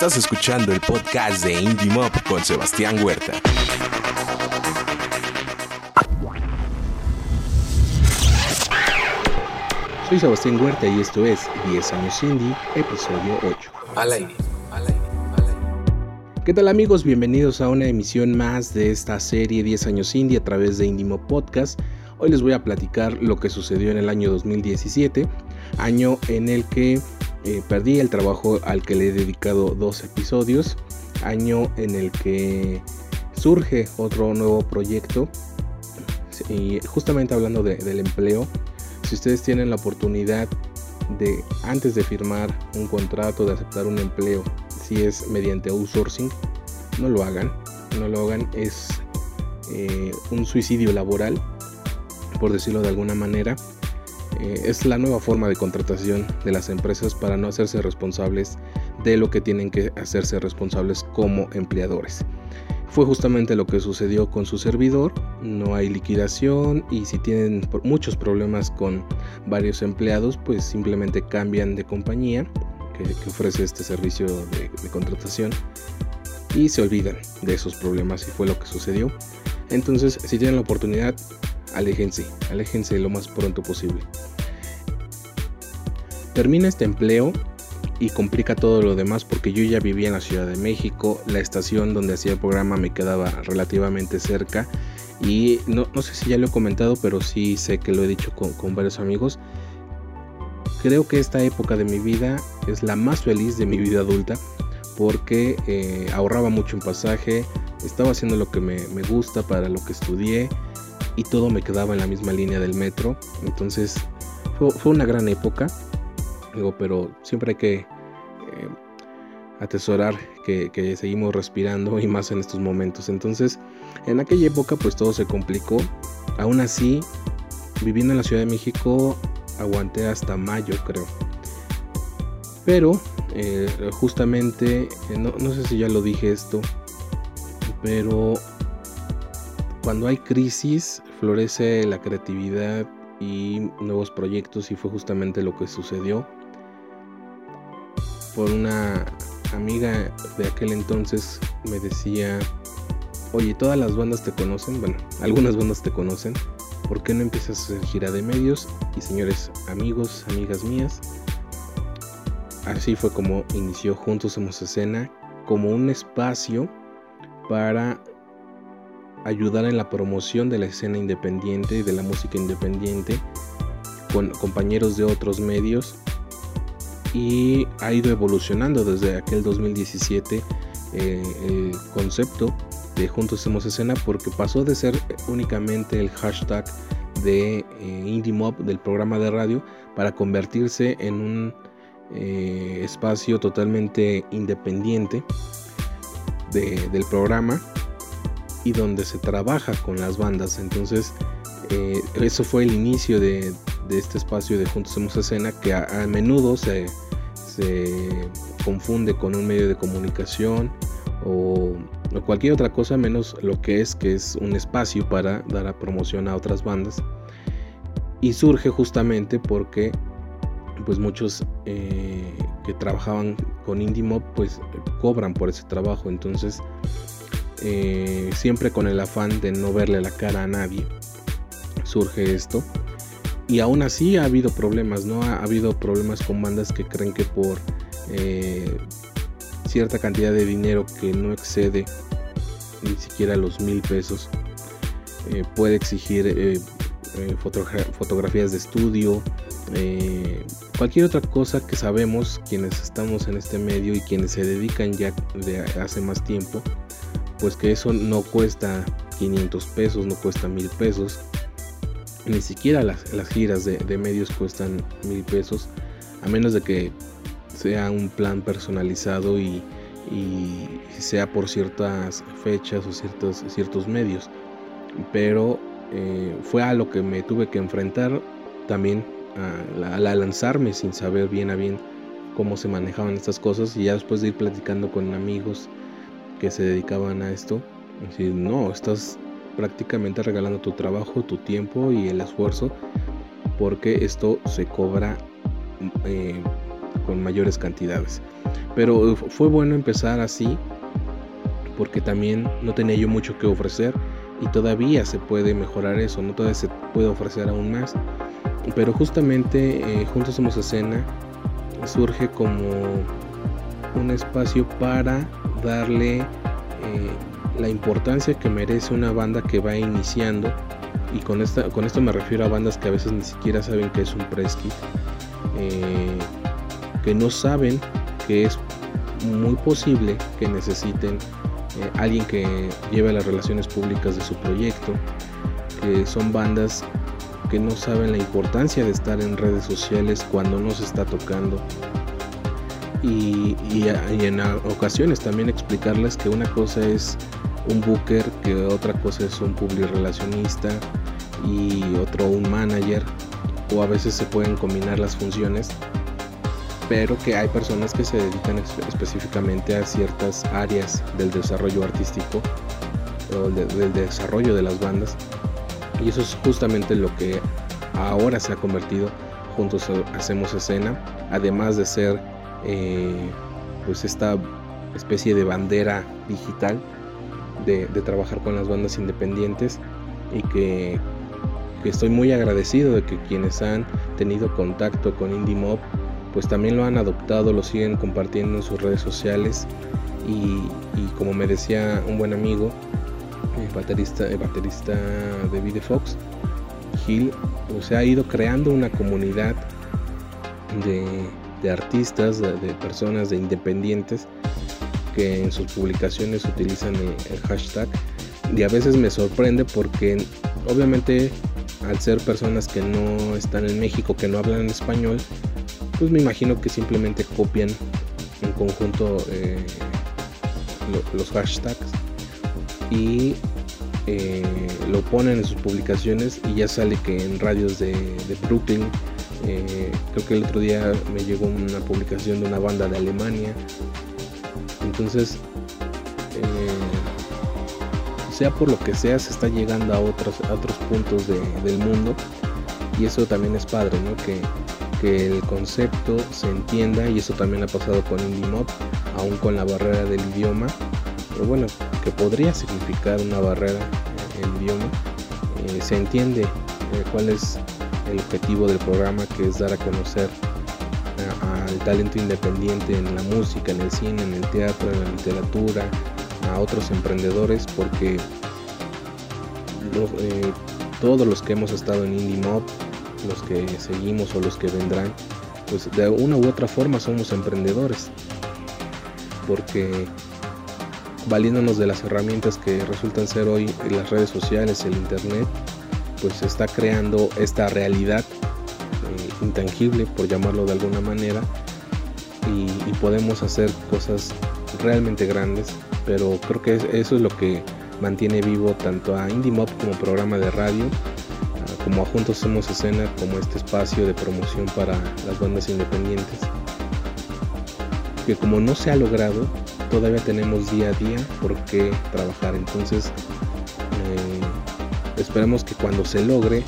Estás escuchando el podcast de Indie Mob con Sebastián Huerta. Soy Sebastián Huerta y esto es 10 años Indie, episodio 8. Al aire. ¿Qué tal amigos? Bienvenidos a una emisión más de esta serie 10 años indie a través de Indie Podcast. Hoy les voy a platicar lo que sucedió en el año 2017, año en el que eh, perdí el trabajo al que le he dedicado dos episodios, año en el que surge otro nuevo proyecto y justamente hablando del empleo, si ustedes tienen la oportunidad de antes de firmar un contrato, de aceptar un empleo, si es mediante outsourcing, no lo hagan. No lo hagan, es eh, un suicidio laboral, por decirlo de alguna manera. Eh, es la nueva forma de contratación de las empresas para no hacerse responsables de lo que tienen que hacerse responsables como empleadores. Fue justamente lo que sucedió con su servidor, no hay liquidación y si tienen muchos problemas con varios empleados, pues simplemente cambian de compañía que, ofrece este servicio de, contratación y se olvidan de esos problemas y fue lo que sucedió. Entonces, si tienen la oportunidad, aléjense, aléjense lo más pronto posible. Termina este empleo y complica todo lo demás porque yo ya vivía en la Ciudad de México, la estación donde hacía el programa me quedaba relativamente cerca y no, sé si ya lo he comentado, pero sí sé que lo he dicho con varios amigos. Creo que esta época de mi vida es la más feliz de mi vida adulta porque eh, ahorraba mucho en pasaje, estaba haciendo lo que me, gusta para lo que estudié y todo me quedaba en la misma línea del metro. Entonces fue, una gran época, digo, pero siempre hay que eh, atesorar que, seguimos respirando y más en estos momentos. Entonces en aquella época pues todo se complicó. Aún así, viviendo en la Ciudad de México aguanté hasta mayo creo. Pero eh, justamente, eh, no, sé si ya lo dije esto, pero cuando hay crisis florece la creatividad y nuevos proyectos y fue justamente lo que sucedió. Por una amiga de aquel entonces me decía, oye, todas las bandas te conocen, bueno, algunas bandas te conocen, ¿por qué no empiezas a hacer gira de medios? Y señores amigos, amigas mías, así fue como inició Juntos Somos Escena, como un espacio para ayudar en la promoción de la escena independiente y de la música independiente con compañeros de otros medios y ha ido evolucionando desde aquel 2017 eh, el concepto de Juntos Hacemos Escena porque pasó de ser únicamente el hashtag de eh, Indie Mob del programa de radio para convertirse en un eh, espacio totalmente independiente del programa y donde se trabaja con las bandas. Entonces, eh, eso fue el inicio de, este espacio de Juntos Hacemos Escena que a, menudo se, se confunde con un medio de comunicación o, cualquier otra cosa menos lo que es que es un espacio para dar a promoción a otras bandas y surge justamente porque pues muchos eh, que trabajaban con Indie Mob pues cobran por ese trabajo entonces eh, siempre con el afán de no verle la cara a nadie surge esto y aún así ha habido problemas no ha, habido problemas con bandas que creen que por eh, cierta cantidad de dinero que no excede ni siquiera los mil pesos. Eh, puede exigir fotografías de estudio, cualquier otra cosa que sabemos quienes estamos en este medio y quienes se dedican ya de hace más tiempo, pues que eso no cuesta 500 pesos, no cuesta mil pesos, ni siquiera las, giras de, medios cuestan mil pesos, a menos de que sea un plan personalizado y, sea por ciertas fechas o ciertos, ciertos medios. Pero eh, fue a lo que me tuve que enfrentar también a, lanzarme sin saber bien a bien cómo se manejaban estas cosas y ya después de ir platicando con amigos que se dedicaban a esto, decir, no, estás prácticamente regalando tu trabajo, tu tiempo y el esfuerzo porque esto se cobra eh, con mayores cantidades. Pero fue bueno empezar así porque también no tenía yo mucho que ofrecer y todavía se puede mejorar eso, no todavía se puede ofrecer aún más. Pero justamente eh, Juntos Somos Escena surge como un espacio para darle eh, la importancia que merece una banda que va iniciando y con, esta, con esto me refiero a bandas que a veces ni siquiera saben que es un press eh, que no saben que es muy posible que necesiten eh, alguien que lleve las relaciones públicas de su proyecto, que son bandas que no saben la importancia de estar en redes sociales cuando no se está tocando. Y, en ocasiones también explicarles que una cosa es un booker, que otra cosa es un relacionista y otro un manager, o a veces se pueden combinar las funciones, pero que hay personas que se dedican específicamente a ciertas áreas del desarrollo artístico o del desarrollo de las bandas. Y eso es justamente lo que ahora se ha convertido juntos hacemos escena además de ser eh, pues esta especie de bandera digital de, trabajar con las bandas independientes y que, estoy muy agradecido de que quienes han tenido contacto con Indie Mob pues también lo han adoptado, lo siguen compartiendo en sus redes sociales. Y, como me decía un buen amigo, el baterista, el baterista de Vide Fox, Gil, se ha ido creando una comunidad de, artistas, de, personas, de independientes que en sus publicaciones utilizan el, hashtag. Y a veces me sorprende porque obviamente al ser personas que no están en México, que no hablan español, pues me imagino que simplemente copian en conjunto eh, los hashtags y eh, lo ponen en sus publicaciones y ya sale que en radios de, Brooklyn, eh, creo que el otro día me llegó una publicación de una banda de Alemania. Entonces, eh, sea por lo que sea, se está llegando a otros, otros puntos del mundo y eso también es padre, ¿no? Que, que el concepto se entienda y eso también ha pasado con IndieMob, aún con la barrera del idioma. Pero bueno, que podría significar una barrera el idioma, eh, se entiende eh, cuál es el objetivo del programa, que es dar a conocer al talento independiente en la música, en el cine, en el teatro, en la literatura, a otros emprendedores, porque eh, todos los que hemos estado en Indie Mob, los que seguimos o los que vendrán, pues de una u otra forma somos emprendedores, porque valiéndonos de las herramientas que resultan ser hoy las redes sociales, el internet, pues está creando esta realidad eh, intangible, por llamarlo de alguna manera, y, podemos hacer cosas realmente grandes, pero creo que eso es lo que mantiene vivo tanto a Indie Mob como programa de radio, como a Juntos Somos Escena, como este espacio de promoción para las bandas independientes, que como no se ha logrado, todavía tenemos día a día por qué trabajar. Entonces, esperemos que cuando se logre,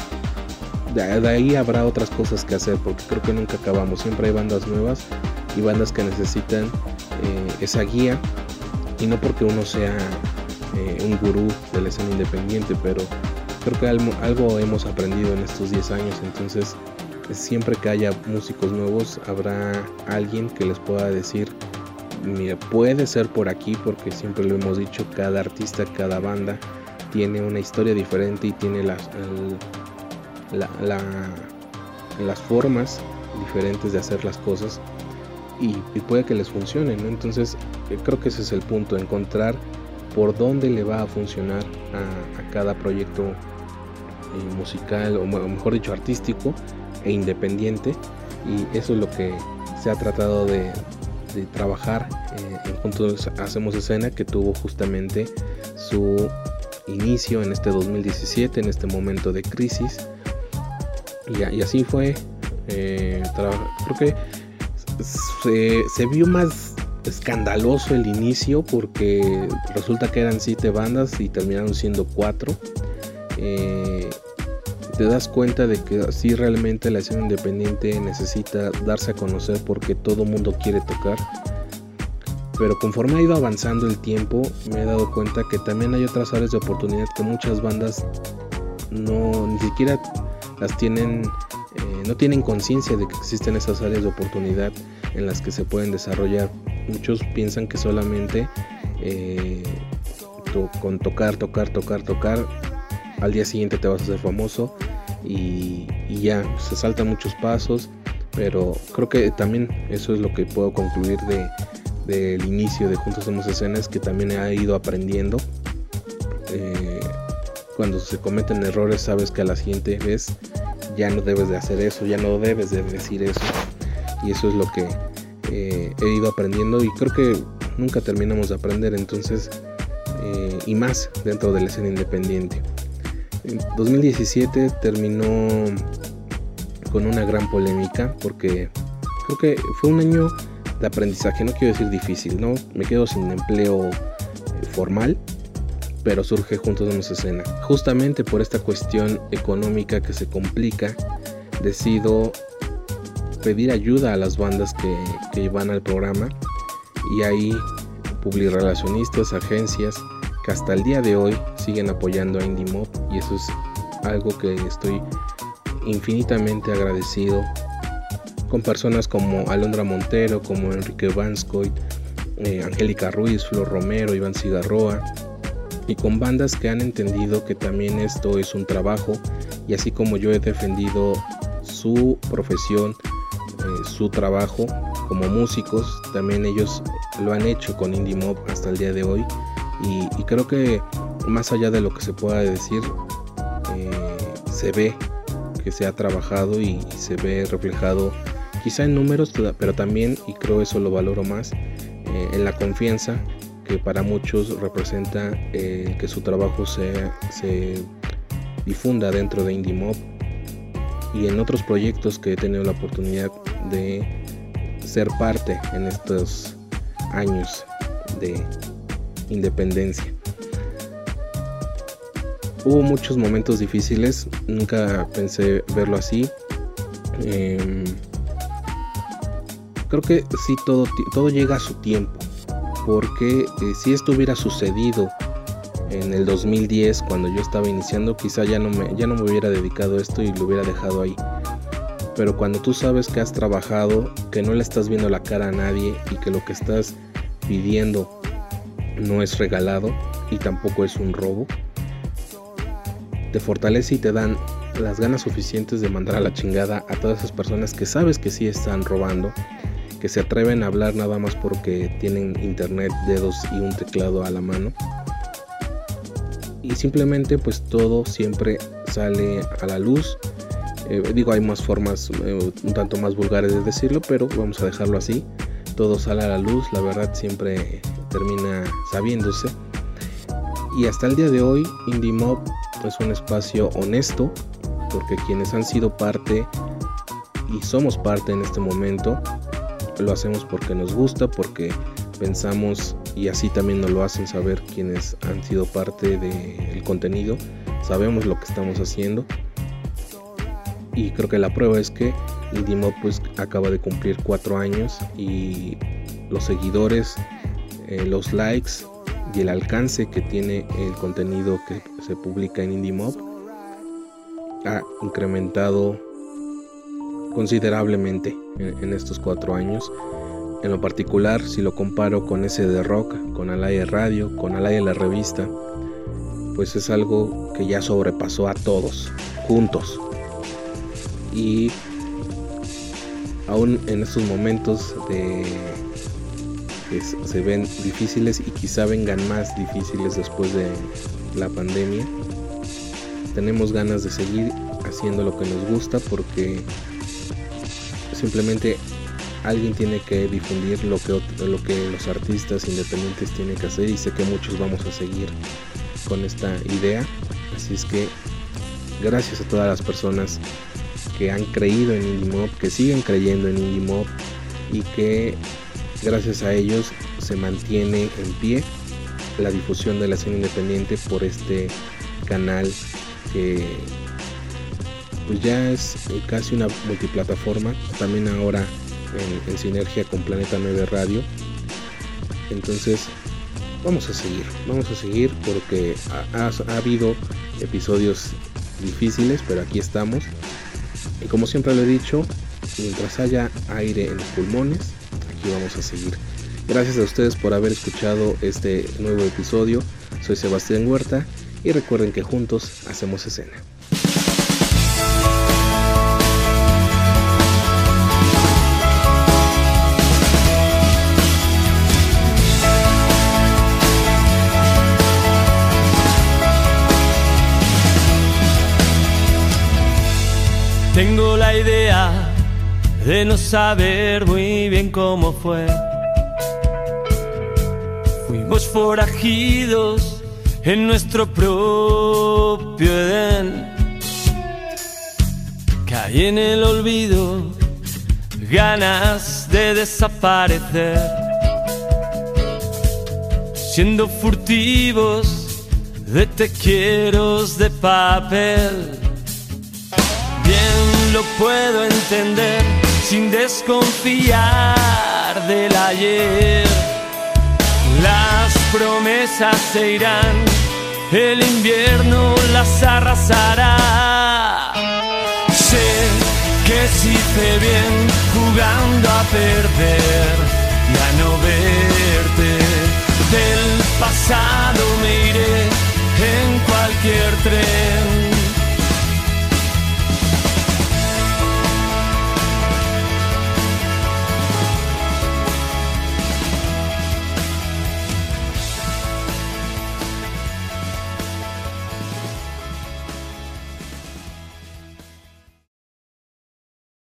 de, ahí habrá otras cosas que hacer, porque creo que nunca acabamos. Siempre hay bandas nuevas y bandas que necesitan eh, esa guía. Y no porque uno sea eh, un gurú de la escena independiente, pero creo que algo, algo hemos aprendido en estos 10 años. Entonces, siempre que haya músicos nuevos, habrá alguien que les pueda decir mira, puede ser por aquí porque siempre lo hemos dicho, cada artista, cada banda tiene una historia diferente y tiene las, las formas diferentes de hacer las cosas y, puede que les funcione, ¿no? Entonces eh, creo que ese es el punto, encontrar por dónde le va a funcionar a, cada proyecto eh, musical o mejor dicho artístico e independiente y eso es lo que se ha tratado de, de trabajar eh, en Juntos Hacemos Escena que tuvo justamente su inicio en este 2017, en este momento de crisis. Y, así fue. Eh, creo que se, vio más escandaloso el inicio porque resulta que eran siete bandas y terminaron siendo cuatro. Eh, te das cuenta de que sí realmente la escena independiente necesita darse a conocer porque todo mundo quiere tocar. Pero conforme ha ido avanzando el tiempo, me he dado cuenta que también hay otras áreas de oportunidad que muchas bandas no ni siquiera las tienen, eh, no tienen conciencia de que existen esas áreas de oportunidad en las que se pueden desarrollar. Muchos piensan que solamente eh, con tocar, tocar, tocar, tocar, al día siguiente te vas a hacer famoso y, ya, se saltan muchos pasos, pero creo que también eso es lo que puedo concluir de del inicio de Juntos Somos Escenas, que también he ido aprendiendo. Eh, cuando se cometen errores, sabes que a la siguiente vez ya no debes de hacer eso, ya no debes de decir eso. Y eso es lo que eh, he ido aprendiendo y creo que nunca terminamos de aprender, entonces, eh, y más dentro de la escena independiente. 2017 terminó con una gran polémica porque creo que fue un año de aprendizaje, no quiero decir difícil, ¿no? Me quedo sin empleo eh, formal, pero surge Juntos Damos Escena. Justamente por esta cuestión económica que se complica, decido pedir ayuda a las bandas que, que van al programa y ahí publirelacionistas, agencias, que hasta el día de hoy siguen apoyando a Indie Mob y eso es algo que estoy infinitamente agradecido con personas como Alondra Montero, como Enrique Vanscoy, eh, Angélica Ruiz, Flor Romero, Iván Cigarroa y con bandas que han entendido que también esto es un trabajo y así como yo he defendido su profesión, eh, su trabajo como músicos, también ellos lo han hecho con Indie Mob hasta el día de hoy. Y, creo que más allá de lo que se pueda decir, eh, se ve que se ha trabajado y, se ve reflejado quizá en números, pero también, y creo eso lo valoro más, eh, en la confianza que para muchos representa eh, que su trabajo se, se difunda dentro de Indie Mob y en otros proyectos que he tenido la oportunidad de ser parte en estos años de independencia. Hubo muchos momentos difíciles, nunca pensé verlo así. Em, creo que sí, todo, todo llega a su tiempo, porque eh, si esto hubiera sucedido en el 2010, cuando yo estaba iniciando, quizá ya no, me, ya no me hubiera dedicado a esto y lo hubiera dejado ahí. Pero cuando tú sabes que has trabajado, que no le estás viendo la cara a nadie y que lo que estás pidiendo no es regalado y tampoco es un robo. Te fortalece y te dan las ganas suficientes de mandar a la chingada a todas esas personas que sabes que sí están robando, que se atreven a hablar nada más porque tienen internet, dedos y un teclado a la mano. Y simplemente pues todo siempre sale a la luz. Eh, digo, hay más formas eh, un tanto más vulgares de decirlo, pero vamos a dejarlo así. Todo sale a la luz, la verdad siempre termina sabiéndose. Y hasta el día de hoy, Indie Mob es un espacio honesto, porque quienes han sido parte y somos parte en este momento, lo hacemos porque nos gusta, porque pensamos y así también nos lo hacen saber quienes han sido parte del contenido, sabemos lo que estamos haciendo. Y creo que la prueba es que Indie Mob pues acaba de cumplir cuatro años y los seguidores eh, los likes y el alcance que tiene el contenido que se publica en IndieMob ha incrementado considerablemente en, estos cuatro años. En lo particular, si lo comparo con ese de rock, con Alaya Radio, con Alaya la revista, pues es algo que ya sobrepasó a todos, juntos. Y aún en estos momentos de se ven difíciles y quizá vengan más difíciles después de la pandemia. Tenemos ganas de seguir haciendo lo que nos gusta porque simplemente alguien tiene que difundir lo que, lo que los artistas independientes tienen que hacer y sé que muchos vamos a seguir con esta idea. Así es que gracias a todas las personas que han creído en IndieMob, que siguen creyendo en IndieMob y que Gracias a ellos se mantiene en pie la difusión de la escena independiente por este canal que pues ya es casi una multiplataforma, también ahora en, sinergia con Planeta 9 Radio. Entonces, vamos a seguir, vamos a seguir porque ha, habido episodios difíciles, pero aquí estamos. Y como siempre lo he dicho, mientras haya aire en los pulmones, aquí vamos a seguir. Gracias a ustedes por haber escuchado este nuevo episodio. Soy Sebastián Huerta y recuerden que juntos hacemos escena. Tengo la idea de no saber muy bien cómo fue. Fuimos forajidos en nuestro propio Edén. Caí en el olvido, ganas de desaparecer. Siendo furtivos de te de papel lo puedo entender sin desconfiar del ayer. Las promesas se irán, el invierno las arrasará. Sé que si hice bien jugando a perder y a no verte. Del pasado me iré en cualquier tren